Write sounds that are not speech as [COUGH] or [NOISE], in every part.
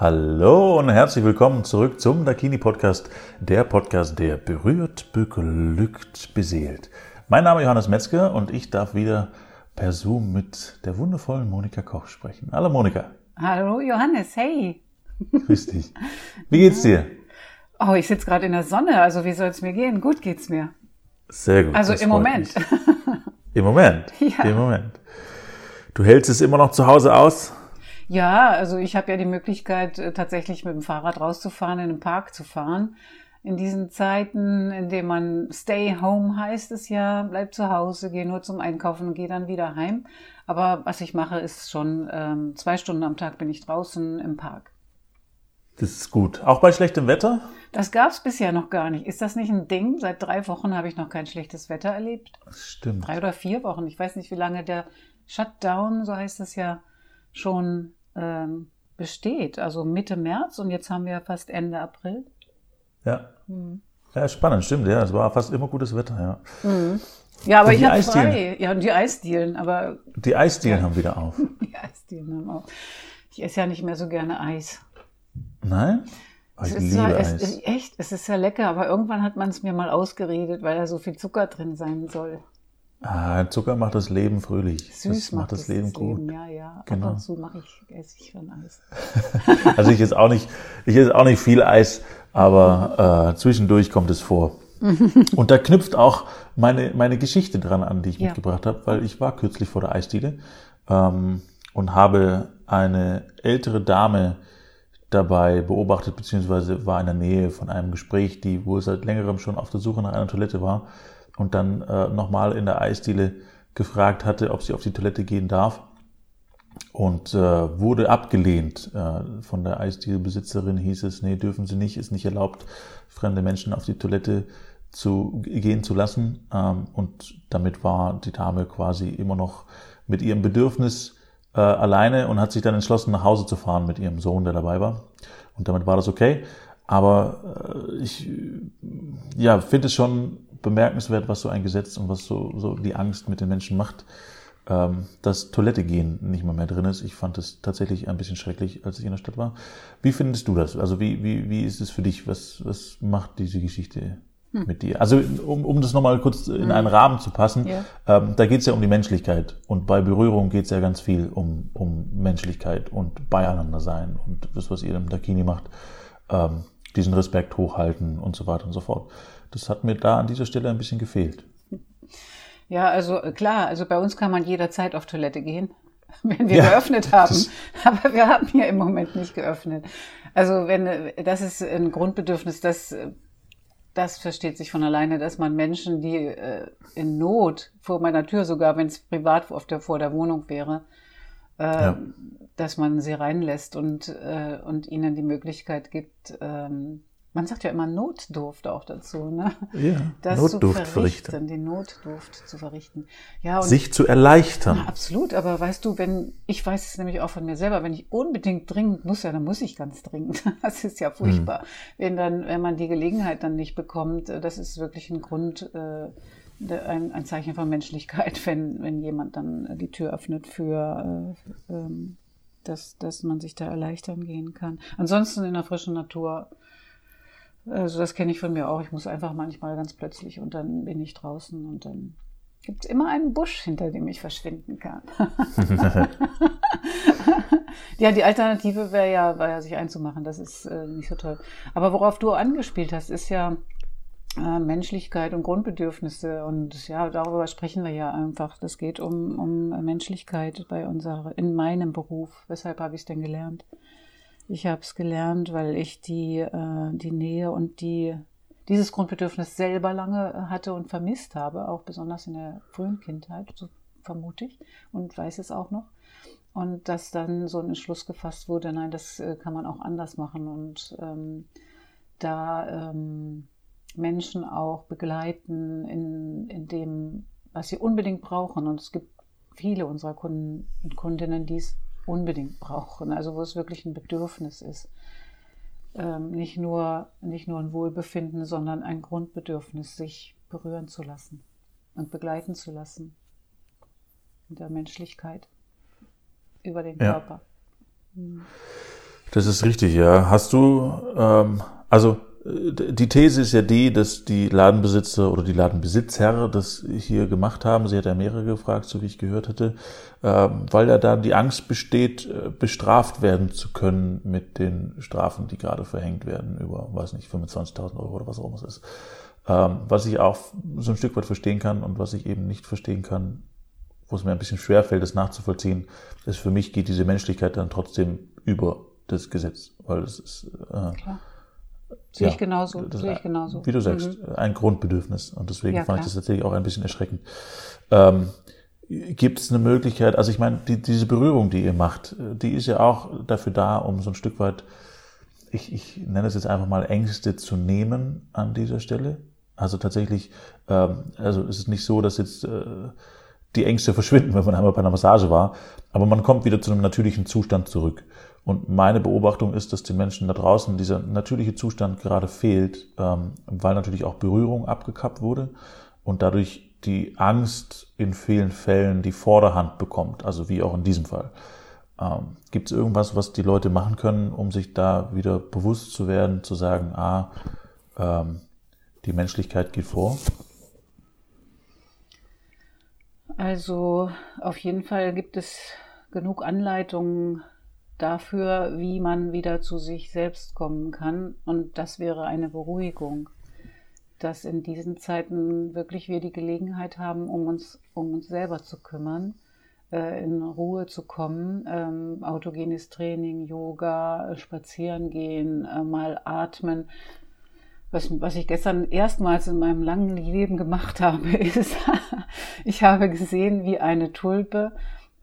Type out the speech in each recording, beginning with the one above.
Hallo und herzlich willkommen zurück zum Dakini Podcast, der Podcast, der berührt, beglückt, beseelt. Mein Name ist Johannes Metzger und ich darf wieder per Zoom mit der wundervollen Monika Koch sprechen. Hallo Monika. Hallo Johannes, hey. Grüß dich. Wie geht's dir? Oh, ich sitze gerade in der Sonne, also wie soll es mir gehen? Gut geht's mir. Sehr gut. Also im Moment. Mich. Im Moment? [LAUGHS] Ja. Im Moment. Du hältst es immer noch zu Hause aus? Ja, also ich habe ja die Möglichkeit, äh, tatsächlich mit dem Fahrrad rauszufahren, in den Park zu fahren. In diesen Zeiten, in denen man Stay Home heißt es ja, bleib zu Hause, geh nur zum Einkaufen und geh dann wieder heim. Aber was ich mache, ist schon ähm, zwei Stunden am Tag bin ich draußen im Park. Das ist gut. Auch bei schlechtem Wetter? Das gab es bisher noch gar nicht. Ist das nicht ein Ding? Seit drei Wochen habe ich noch kein schlechtes Wetter erlebt. Das stimmt. Drei oder vier Wochen. Ich weiß nicht, wie lange der Shutdown, so heißt es ja, schon ähm, besteht. Also Mitte März und jetzt haben wir fast Ende April. Ja. Ja, spannend, stimmt. Ja, es war fast immer gutes Wetter. Ja, Ja, aber Und ich habe frei. Ja, und die Eisdielen, aber Die Eisdielen haben wieder auf. [LAUGHS] die Eisdielen haben auch. Ich esse ja nicht mehr so gerne Eis. Nein? Oh, ich Es ist liebe zwar- Eis. es echt, es ist ja lecker, aber irgendwann hat man es mir mal ausgeredet, weil da so viel Zucker drin sein soll. Ah, Zucker macht das Leben fröhlich. Süß das macht das Leben gut. Ja, ja. Genau. Ab und zu mache ich, esse ich schon Eis. [LAUGHS] Also ich esse auch nicht, ich esse auch nicht viel Eis, aber äh, zwischendurch kommt es vor. [LAUGHS] Und da knüpft auch meine, meine Geschichte dran an, die ich Ja. mitgebracht habe, weil ich war kürzlich vor der Eisdiele ähm, und habe eine ältere Dame dabei beobachtet, beziehungsweise war in der Nähe von einem Gespräch, die wohl seit längerem schon auf der Suche nach einer Toilette war und dann äh, nochmal in der Eisdiele gefragt hatte, ob sie auf die Toilette gehen darf und äh, wurde abgelehnt. Äh, von der Eisdielbesitzerin hieß es, nee, dürfen Sie nicht, ist nicht erlaubt, fremde Menschen auf die Toilette zu gehen zu lassen. Ähm, und damit war die Dame quasi immer noch mit ihrem Bedürfnis äh, alleine und hat sich dann entschlossen, nach Hause zu fahren mit ihrem Sohn, der dabei war. Und damit war das okay. Aber äh, ich ja, finde es schon bemerkenswert, was so ein Gesetz und was so, so die Angst mit den Menschen macht, ähm, dass Toilette gehen nicht mal mehr drin ist. Ich fand es tatsächlich ein bisschen schrecklich, als ich in der Stadt war. Wie findest du das? Also wie, wie, wie ist es für dich? Was, was macht diese Geschichte mit dir? Also um, um das nochmal kurz in einen Rahmen zu passen, Ja. ähm, da geht es ja um die Menschlichkeit. Und bei Berührung geht es ja ganz viel um, um Menschlichkeit und Beieinander sein und das, was ihr im Dakini macht, ähm, diesen Respekt hochhalten und so weiter und so fort. Das hat mir da an dieser Stelle ein bisschen gefehlt. Ja, also äh, klar, also bei uns kann man jederzeit auf Toilette gehen, [LAUGHS] wenn wir Ja, geöffnet haben. [LAUGHS] Aber wir haben hier im Moment nicht geöffnet. Also wenn äh, das ist ein Grundbedürfnis, das äh, das versteht sich von alleine, dass man Menschen, die in Not vor meiner Tür sogar, wenn es privat auf der, vor der Wohnung wäre, Ja. dass man sie reinlässt und und ihnen die Möglichkeit gibt. Man sagt ja immer Notdurft auch dazu, ne? Ja, Das Notdurft zu verrichten. verrichten, die Notdurft zu verrichten. Ja, Sich zu erleichtern. ja, absolut, aber weißt du, wenn, ich weiß es nämlich auch von mir selber, wenn ich unbedingt dringend muss, ja, dann muss ich ganz dringend. [LAUGHS] Das ist ja furchtbar. Wenn dann, wenn man die Gelegenheit dann nicht bekommt, äh, das ist wirklich ein Grund, äh, ein, ein Zeichen von Menschlichkeit, [LAUGHS] wenn, wenn jemand dann die Tür öffnet für, äh, ähm, dass, dass man sich da erleichtern gehen kann. Ansonsten in der frischen Natur, also das kenne ich von mir auch, ich muss einfach manchmal ganz plötzlich und dann bin ich draußen und dann gibt es immer einen Busch, hinter dem ich verschwinden kann. [LAUGHS] ja, die Alternative wäre ja, war ja, sich einzumachen. Das ist äh, nicht so toll. Aber worauf du angespielt hast, ist ja äh, Menschlichkeit und Grundbedürfnisse. Und ja, darüber sprechen wir ja einfach. Das geht um, um Menschlichkeit bei unserer, in meinem Beruf. Weshalb habe ich es denn gelernt? Ich habe es gelernt, weil ich die, äh, die Nähe und die, dieses Grundbedürfnis selber lange äh, hatte und vermisst habe, auch besonders in der frühen Kindheit, so vermute ich, und weiß es auch noch. Und dass dann so ein Entschluss gefasst wurde, nein, das äh, kann man auch anders machen und ähm, da ähm, Menschen auch begleiten in, in dem, was sie unbedingt brauchen. Und es gibt viele unserer Kunden und Kundinnen, die es unbedingt brauchen, also wo es wirklich ein Bedürfnis ist. Ähm, nicht, nur, nicht nur ein Wohlbefinden, sondern ein Grundbedürfnis, sich berühren zu lassen und begleiten zu lassen. In der Menschlichkeit über den Ja. Körper. Das ist richtig, ja. Hast du, ähm, also die These ist ja die, dass die Ladenbesitzer oder die Ladenbesitzherr das hier gemacht haben. Sie hat ja mehrere gefragt, so wie ich gehört hatte, ähm, weil ja da die Angst besteht, äh, bestraft werden zu können mit den Strafen, die gerade verhängt werden über, weiß nicht, 25.000 Euro oder was auch immer es ist. Ähm, was ich auch so ein Stück weit verstehen kann und was ich eben nicht verstehen kann, wo es mir ein bisschen schwerfällt, das nachzuvollziehen, ist für mich geht diese Menschlichkeit dann trotzdem über das Gesetz, weil es ist äh, Klar Sehe ja, ich genauso. Das, sehe ich genauso. Wie du sagst, mhm. ein Grundbedürfnis. Und deswegen ja, fand ich das tatsächlich auch ein bisschen erschreckend. Ähm, Gibt es eine Möglichkeit, also ich meine, die, diese Berührung, die ihr macht, die ist ja auch dafür da, um so ein Stück weit, ich, ich nenne es jetzt einfach mal Ängste zu nehmen an dieser Stelle. Also tatsächlich, ähm, also es ist nicht so, dass jetzt äh, die Ängste verschwinden, wenn man einmal bei einer Massage war, aber man kommt wieder zu einem natürlichen Zustand zurück. Und meine Beobachtung ist, dass den Menschen da draußen dieser natürliche Zustand gerade fehlt, ähm, weil natürlich auch Berührung abgekappt wurde und dadurch die Angst in vielen Fällen die Vorderhand bekommt, also wie auch in diesem Fall. Ähm, Gibt es irgendwas, was die Leute machen können, um sich da wieder bewusst zu werden, zu sagen, ah, ähm, die Menschlichkeit geht vor? Also auf jeden Fall gibt es genug Anleitungen dafür, wie man wieder zu sich selbst kommen kann. Und das wäre eine Beruhigung, dass in diesen Zeiten wirklich wir die Gelegenheit haben, um uns, um uns selber zu kümmern, äh, in Ruhe zu kommen, ähm, autogenes Training, Yoga, spazieren gehen, äh, mal atmen. Was, was ich gestern erstmals in meinem langen Leben gemacht habe, [LAUGHS] ist, ich habe gesehen, wie eine Tulpe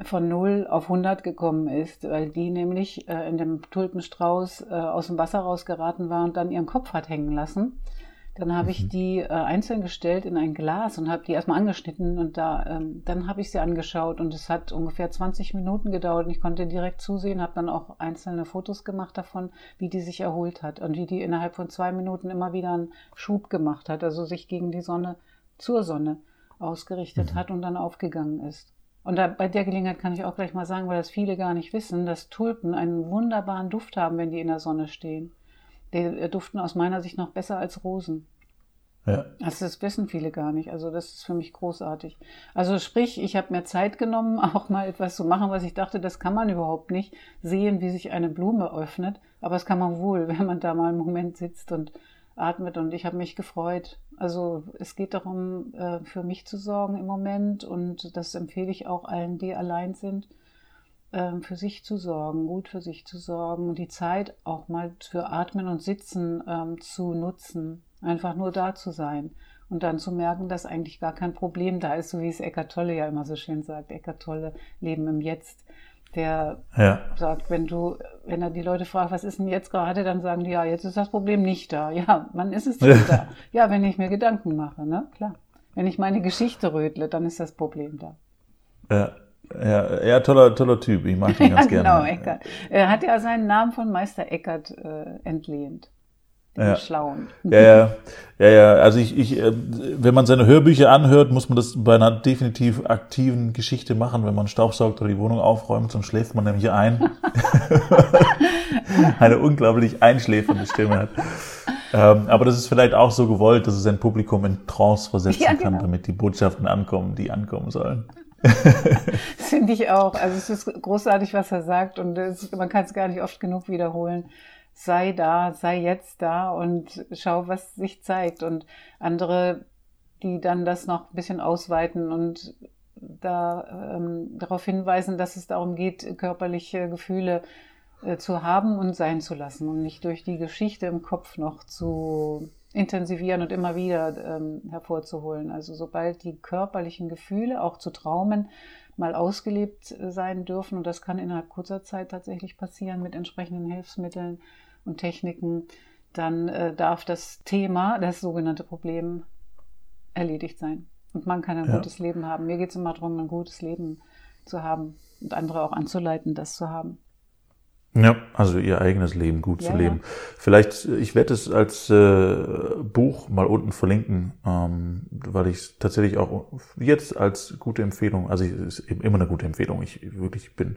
von 0 auf 100 gekommen ist, weil die nämlich äh, in dem Tulpenstrauß äh, aus dem Wasser rausgeraten war und dann ihren Kopf hat hängen lassen. Dann habe mhm. ich die äh, einzeln gestellt in ein Glas und habe die erstmal angeschnitten und da, ähm, dann habe ich sie angeschaut und es hat ungefähr 20 Minuten gedauert und ich konnte direkt zusehen, habe dann auch einzelne Fotos gemacht davon, wie die sich erholt hat und wie die innerhalb von zwei Minuten immer wieder einen Schub gemacht hat, also sich gegen die Sonne, zur Sonne ausgerichtet mhm. hat und dann aufgegangen ist. Und da, bei der Gelegenheit kann ich auch gleich mal sagen, weil das viele gar nicht wissen, dass Tulpen einen wunderbaren Duft haben, wenn die in der Sonne stehen. Die äh, duften aus meiner Sicht noch besser als Rosen. Ja. Also das wissen viele gar nicht. Also das ist für mich großartig. Also sprich, ich habe mir Zeit genommen, [LAUGHS] auch mal etwas zu machen, was ich dachte, das kann man überhaupt nicht sehen, wie sich eine Blume öffnet. Aber das kann man wohl, [LAUGHS] wenn man da mal einen Moment sitzt und atmet und ich habe mich gefreut. Also es geht darum, äh, für mich zu sorgen im Moment und das empfehle ich auch allen, die allein sind, für sich zu sorgen, gut für sich zu sorgen, die Zeit auch mal für Atmen und Sitzen ähm, zu nutzen, einfach nur da zu sein und dann zu merken, dass eigentlich gar kein Problem da ist, so wie es Eckart Tolle ja immer so schön sagt, Eckart Tolle, Leben im Jetzt der ja. sagt, wenn du, wenn er die Leute fragt, was ist denn jetzt gerade, dann sagen die, ja, jetzt ist das Problem nicht da. Ja, wann ist es denn [LAUGHS] da? Ja, wenn ich mir Gedanken mache, ne? Klar. Wenn ich meine Geschichte rötle, dann ist das Problem da. Ja. Ja, ja, toller, toller Typ. Ich mag ihn [LAUGHS] ganz ja, genau, gerne. Eckert. Er hat ja seinen Namen von Meister Eckert äh, entlehnt den ja. Schlauen. [LAUGHS] Ja, ja, ja, ja. Also ich, ich, äh, wenn man seine Hörbücher anhört, muss man das bei einer definitiv aktiven Geschichte machen. Wenn man staubsaugt oder die Wohnung aufräumt, sonst schläft man nämlich ein. [LAUGHS] Eine unglaublich einschläfernde Stimme hat. Ähm, aber das ist vielleicht auch so gewollt, dass es ein Publikum in Trance versetzen ja, genau. kann, damit die Botschaften ankommen, die ankommen sollen. [LAUGHS] finde ich auch. Also es ist großartig, was er sagt und es, man kann es gar nicht oft genug wiederholen sei da, sei jetzt da und schau, was sich zeigt. Und andere, die dann das noch ein bisschen ausweiten und da ähm, darauf hinweisen, dass es darum geht, körperliche Gefühle äh, zu haben und sein zu lassen und nicht durch die Geschichte im Kopf noch zu intensivieren und immer wieder ähm, hervorzuholen. Also sobald die körperlichen Gefühle auch zu Traumen mal ausgelebt sein dürfen, und das kann innerhalb kurzer Zeit tatsächlich passieren mit entsprechenden Hilfsmitteln, und Techniken, dann äh, darf das Thema, das sogenannte Problem, erledigt sein. Und man kann ein ja. gutes Leben haben. Mir geht es immer darum, ein gutes Leben zu haben und andere auch anzuleiten, das zu haben. Ja, also ihr eigenes Leben gut Ja, zu leben. Vielleicht, ich werde es als äh, Buch mal unten verlinken, ähm, weil ich es tatsächlich auch jetzt als gute Empfehlung, also es ist eben immer eine gute Empfehlung. Ich wirklich bin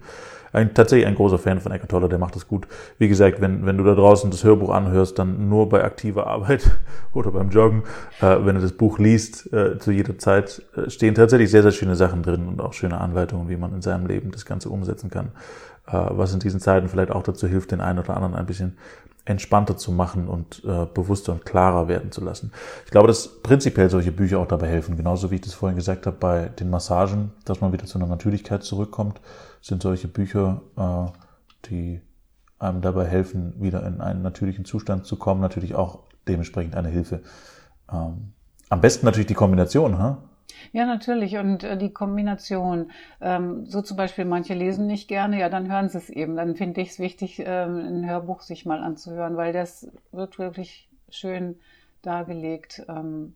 ein, tatsächlich ein großer Fan von Eckhart Tolle, der macht das gut. Wie gesagt, wenn, wenn du da draußen das Hörbuch anhörst, dann nur bei aktiver Arbeit [LAUGHS] oder beim Joggen. Äh, wenn du das Buch liest, äh, zu jeder Zeit äh, stehen tatsächlich sehr, sehr schöne Sachen drin und auch schöne Anleitungen, wie man in seinem Leben das Ganze umsetzen kann was in diesen Zeiten vielleicht auch dazu hilft, den einen oder anderen ein bisschen entspannter zu machen und äh, bewusster und klarer werden zu lassen. Ich glaube, dass prinzipiell solche Bücher auch dabei helfen. Genauso wie ich das vorhin gesagt habe bei den Massagen, dass man wieder zu einer Natürlichkeit zurückkommt, sind solche Bücher, äh, die einem dabei helfen, wieder in einen natürlichen Zustand zu kommen, natürlich auch dementsprechend eine Hilfe. Ähm, am besten natürlich die Kombination, ha? Ja, natürlich. Und äh, die Kombination, ähm, so zum Beispiel, manche lesen nicht gerne, ja, dann hören sie es eben. Dann finde ich es wichtig, ähm, ein Hörbuch sich mal anzuhören, weil das wird wirklich schön dargelegt. Ähm,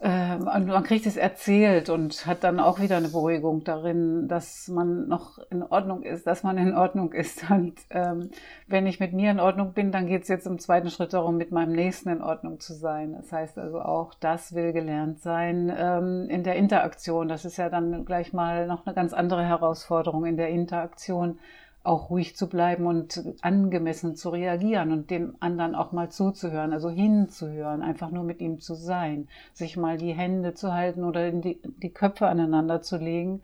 und man kriegt es erzählt und hat dann auch wieder eine Beruhigung darin, dass man noch in Ordnung ist, dass man in Ordnung ist. [LAUGHS] Und ähm, wenn ich mit mir in Ordnung bin, dann geht es jetzt im zweiten Schritt darum, mit meinem Nächsten in Ordnung zu sein. Das heißt also auch, das will gelernt sein ähm, in der Interaktion. Das ist ja dann gleich mal noch eine ganz andere Herausforderung in der Interaktion auch ruhig zu bleiben und angemessen zu reagieren und dem anderen auch mal zuzuhören, also hinzuhören, einfach nur mit ihm zu sein, sich mal die Hände zu halten oder die, die Köpfe aneinander zu legen.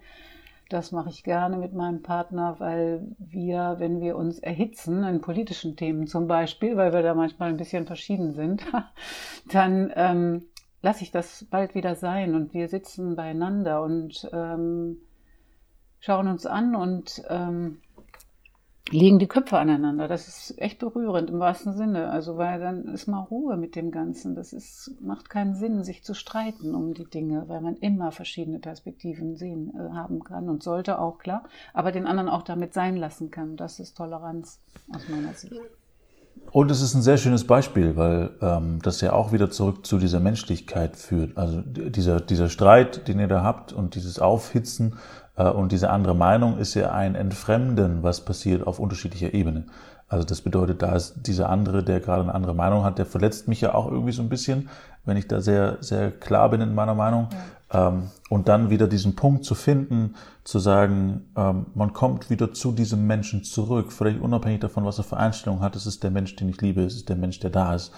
Das mache ich gerne mit meinem Partner, weil wir, wenn wir uns erhitzen, in politischen Themen zum Beispiel, weil wir da manchmal ein bisschen verschieden sind, [LAUGHS] dann ähm, lasse ich das bald wieder sein und wir sitzen beieinander und ähm, schauen uns an und ähm, legen die Köpfe aneinander. Das ist echt berührend im wahrsten Sinne. Also, weil dann ist mal Ruhe mit dem Ganzen. Das ist, macht keinen Sinn, sich zu streiten um die Dinge, weil man immer verschiedene Perspektiven sehen äh, haben kann und sollte auch, klar, aber den anderen auch damit sein lassen kann. Das ist Toleranz aus meiner Sicht. Und es ist ein sehr schönes Beispiel, weil ähm, das ja auch wieder zurück zu dieser Menschlichkeit führt. Also dieser, dieser Streit, den ihr da habt und dieses Aufhitzen und diese andere Meinung ist ja ein Entfremden, was passiert auf unterschiedlicher Ebene. Also das bedeutet, da ist dieser andere, der gerade eine andere Meinung hat, der verletzt mich ja auch irgendwie so ein bisschen, wenn ich da sehr, sehr klar bin in meiner Meinung. Ja. Ähm, und dann wieder diesen Punkt zu finden, zu sagen, ähm, man kommt wieder zu diesem Menschen zurück, völlig unabhängig davon, was er für Einstellungen hat. Es ist der Mensch, den ich liebe, es ist der Mensch, der da ist.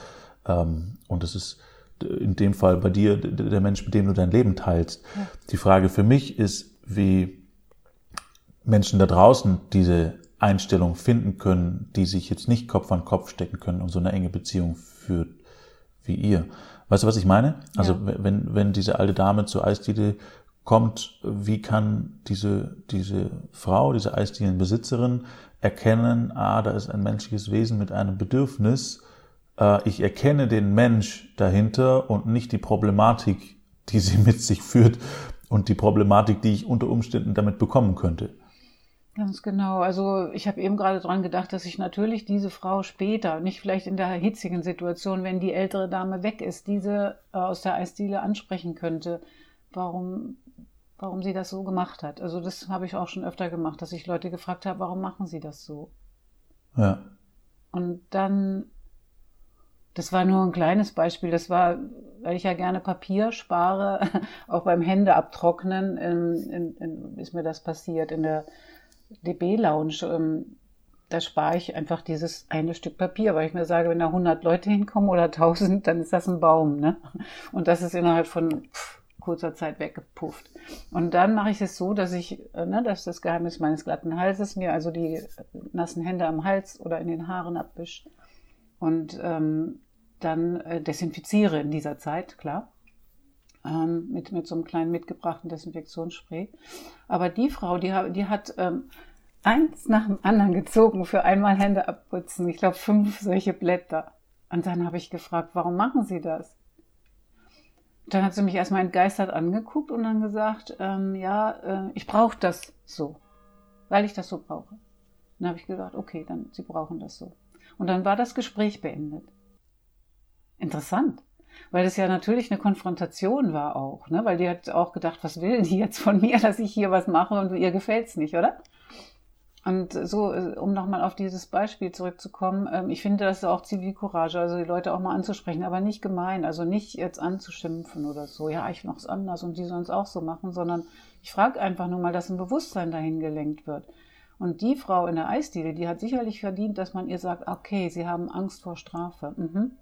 Ähm, und es ist in dem Fall bei dir der Mensch, mit dem du dein Leben teilst. Ja. Die Frage für mich ist, wie Menschen da draußen diese Einstellung finden können, die sich jetzt nicht Kopf an Kopf stecken können und so eine enge Beziehung führt wie ihr. Weißt du, was ich meine? Also ja. wenn, wenn diese alte Dame zur Eisdiele kommt, wie kann diese, diese Frau, diese Eisdielenbesitzerin erkennen, ah, da ist ein menschliches Wesen mit einem Bedürfnis, äh, ich erkenne den Mensch dahinter und nicht die Problematik, die sie [LAUGHS] mit sich führt, und die Problematik, die ich unter Umständen damit bekommen könnte. Ganz genau. Also ich habe eben gerade dran gedacht, dass ich natürlich diese Frau später, nicht vielleicht in der hitzigen Situation, wenn die ältere Dame weg ist, diese äh, aus der Eisdiele ansprechen könnte, warum, warum sie das so gemacht hat. Also das habe ich auch schon öfter gemacht, dass ich Leute gefragt habe, warum machen sie das so? Ja. Und dann das war nur ein kleines Beispiel. Das war, weil ich ja gerne Papier spare, [LAUGHS] auch beim Hände abtrocknen, in, in, in, ist mir das passiert in der DB-Lounge. Ähm, da spare ich einfach dieses eine Stück Papier, weil ich mir sage, wenn da 100 Leute hinkommen oder 1000, dann ist das ein Baum. Ne? Und das ist innerhalb von pff, kurzer Zeit weggepufft. Und dann mache ich es so, dass ich, äh, ne, das ist das Geheimnis meines glatten Halses, mir also die nassen Hände am Hals oder in den Haaren abwische und ähm, dann äh, desinfiziere in dieser Zeit, klar, ähm, mit, mit so einem kleinen mitgebrachten Desinfektionsspray. Aber die Frau, die, die hat ähm, eins nach dem anderen gezogen für einmal Hände abputzen. Ich glaube, fünf solche Blätter. Und dann habe ich gefragt, warum machen Sie das? Dann hat sie mich erstmal entgeistert angeguckt und dann gesagt, ähm, ja, äh, ich brauche das so, weil ich das so brauche. Dann habe ich gesagt, okay, dann Sie brauchen das so. Und dann war das Gespräch beendet. Interessant. Weil das ja natürlich eine Konfrontation war auch, ne? Weil die hat auch gedacht, was will die jetzt von mir, [LAUGHS] dass ich hier was mache und ihr gefällt's nicht, oder? Und so, äh, um nochmal auf dieses Beispiel zurückzukommen, ähm, ich finde, das ist auch Zivilcourage, also die Leute auch mal anzusprechen, aber nicht gemein, also nicht jetzt anzuschimpfen oder so, ja, ich mach's anders und die sollen es auch so machen, sondern ich frage einfach nur mal, dass ein Bewusstsein dahin gelenkt wird. Und die Frau in der Eisdiele, die hat sicherlich verdient, dass man ihr sagt, okay, sie haben Angst vor Strafe. Mhm.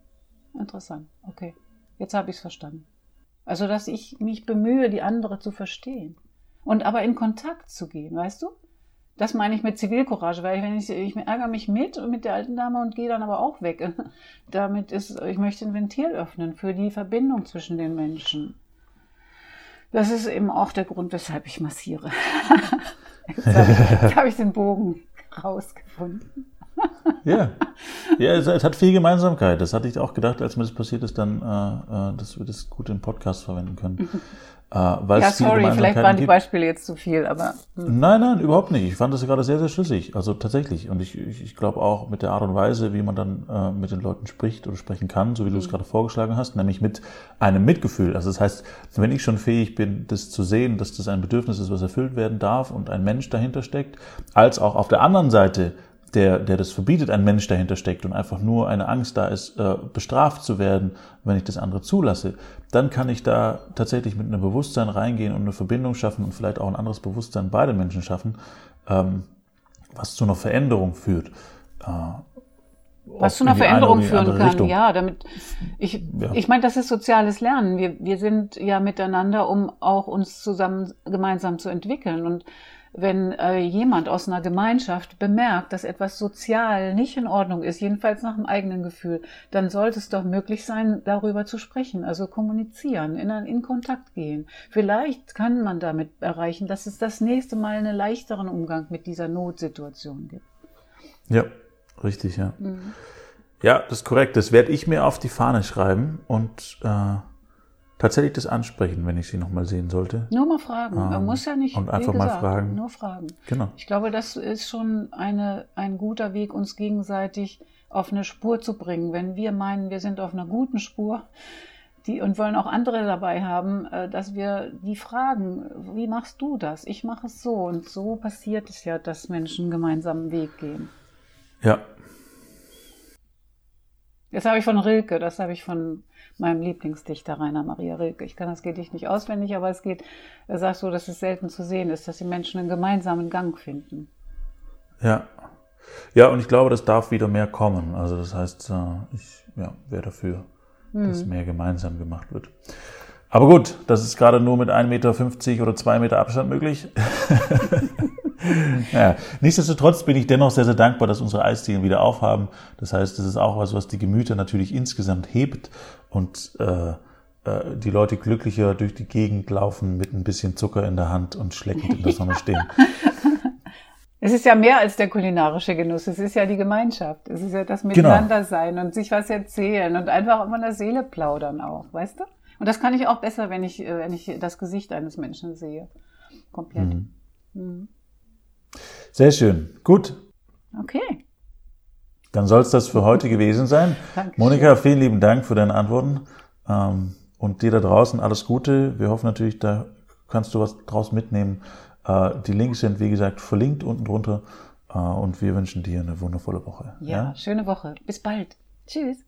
Interessant, okay. Jetzt habe ich es verstanden. Also, dass ich mich bemühe, die andere zu verstehen. Und aber in Kontakt zu gehen, weißt du? Das meine ich mit Zivilcourage, weil ich, wenn ich, ich ärgere mich mit mit der alten Dame und gehe dann aber auch weg. [LAUGHS] Damit ist, ich möchte ein Ventil öffnen für die Verbindung zwischen den Menschen. Das ist eben auch der Grund, weshalb ich massiere. [LAUGHS] Jetzt habe ich, hab ich den Bogen [LAUGHS] rausgefunden. Ja, ja es, es, hat viel Gemeinsamkeit. Das hatte ich auch gedacht, als mir das passiert ist, dann, äh, äh dass wir das gut im Podcast verwenden können. [LAUGHS] Äh, ja, sorry, vielleicht waren die Beispiele jetzt zu viel, aber. Hm. Nein, nein, überhaupt nicht. Ich fand das gerade sehr, sehr schlüssig. Also tatsächlich. Und ich, ich, ich glaube auch mit der Art und Weise, wie man dann äh, mit den Leuten spricht oder sprechen kann, so wie du es mhm. gerade vorgeschlagen hast, nämlich mit einem Mitgefühl. Also das heißt, wenn ich schon fähig bin, das zu sehen, dass das ein Bedürfnis ist, was erfüllt werden darf und ein Mensch dahinter steckt, als auch auf der anderen Seite der, der das verbietet, ein Mensch dahinter steckt und einfach nur eine Angst da ist, äh, bestraft zu werden, wenn ich das andere zulasse, dann kann ich da tatsächlich mit einem Bewusstsein reingehen und eine Verbindung schaffen und vielleicht auch ein anderes Bewusstsein bei den Menschen schaffen, ähm, was zu einer Veränderung führt. Äh, was zu einer Veränderung führen kann, Richtung. ja, damit ich, ja. ich meine, das ist soziales Lernen. Wir, wir sind ja miteinander, um auch uns zusammen gemeinsam zu entwickeln und wenn äh, jemand aus einer Gemeinschaft bemerkt, dass etwas sozial nicht in Ordnung ist, jedenfalls nach dem eigenen Gefühl, dann sollte es doch möglich sein, darüber zu sprechen, also kommunizieren, in, in Kontakt gehen. Vielleicht kann man damit erreichen, dass es das nächste Mal einen leichteren Umgang mit dieser Notsituation gibt. Ja, richtig, ja. Mhm. Ja, das ist korrekt. Das werde ich mir auf die Fahne schreiben und äh, tatsächlich das ansprechen, wenn ich sie nochmal sehen sollte. Nur mal fragen. Man ähm, muss ja nicht. Und einfach gesagt, mal fragen. Nur fragen. Genau. Ich glaube, das ist schon eine, ein guter Weg, uns gegenseitig auf eine Spur zu bringen. Wenn wir meinen, wir sind auf einer guten Spur die, und wollen auch andere dabei haben, äh, dass wir die fragen, wie machst du das? Ich mache es so. Und so passiert es ja, dass Menschen gemeinsam einen Weg gehen. Ja. Das habe ich von Rilke, das habe ich von meinem Lieblingsdichter Rainer Maria Rilke. Ich kann das Gedicht nicht auswendig, aber es geht, er sagt so, dass es selten zu sehen ist, dass die Menschen einen gemeinsamen Gang finden. Ja. Ja, und ich glaube, das darf wieder mehr kommen. Also das heißt, äh, ich ja, wäre dafür, hm. dass mehr gemeinsam gemacht wird. Aber gut, das ist gerade nur mit 1,50 Meter oder 2 Meter Abstand möglich. [LAUGHS] ja, nichtsdestotrotz bin ich dennoch sehr, sehr dankbar, dass unsere Eisdielen wieder aufhaben. Das heißt, das ist auch was, was die Gemüter natürlich insgesamt hebt und äh, äh, die Leute glücklicher durch die Gegend laufen mit ein bisschen Zucker in der Hand und schleckend in der Sonne [LAUGHS] stehen. Es ist ja mehr als der kulinarische Genuss. Es ist ja die Gemeinschaft. Es ist ja das genau. Miteinandersein genau. und sich was erzählen und einfach von der Seele plaudern auch, weißt du? Und das kann ich auch besser, wenn ich, äh, wenn ich das Gesicht eines Menschen sehe. Komplett. Mhm. Mhm. Sehr schön. Gut. Okay. Dann soll es das für heute gewesen sein. Dankeschön. Monika, vielen lieben Dank für deine Antworten. Ähm, und dir da draußen alles Gute. Wir hoffen natürlich, da kannst du was draus mitnehmen. Äh, die Links sind, wie gesagt, verlinkt unten drunter. Äh, und wir wünschen dir eine wundervolle Woche. Ja, ja, schöne Woche. Bis bald. Tschüss.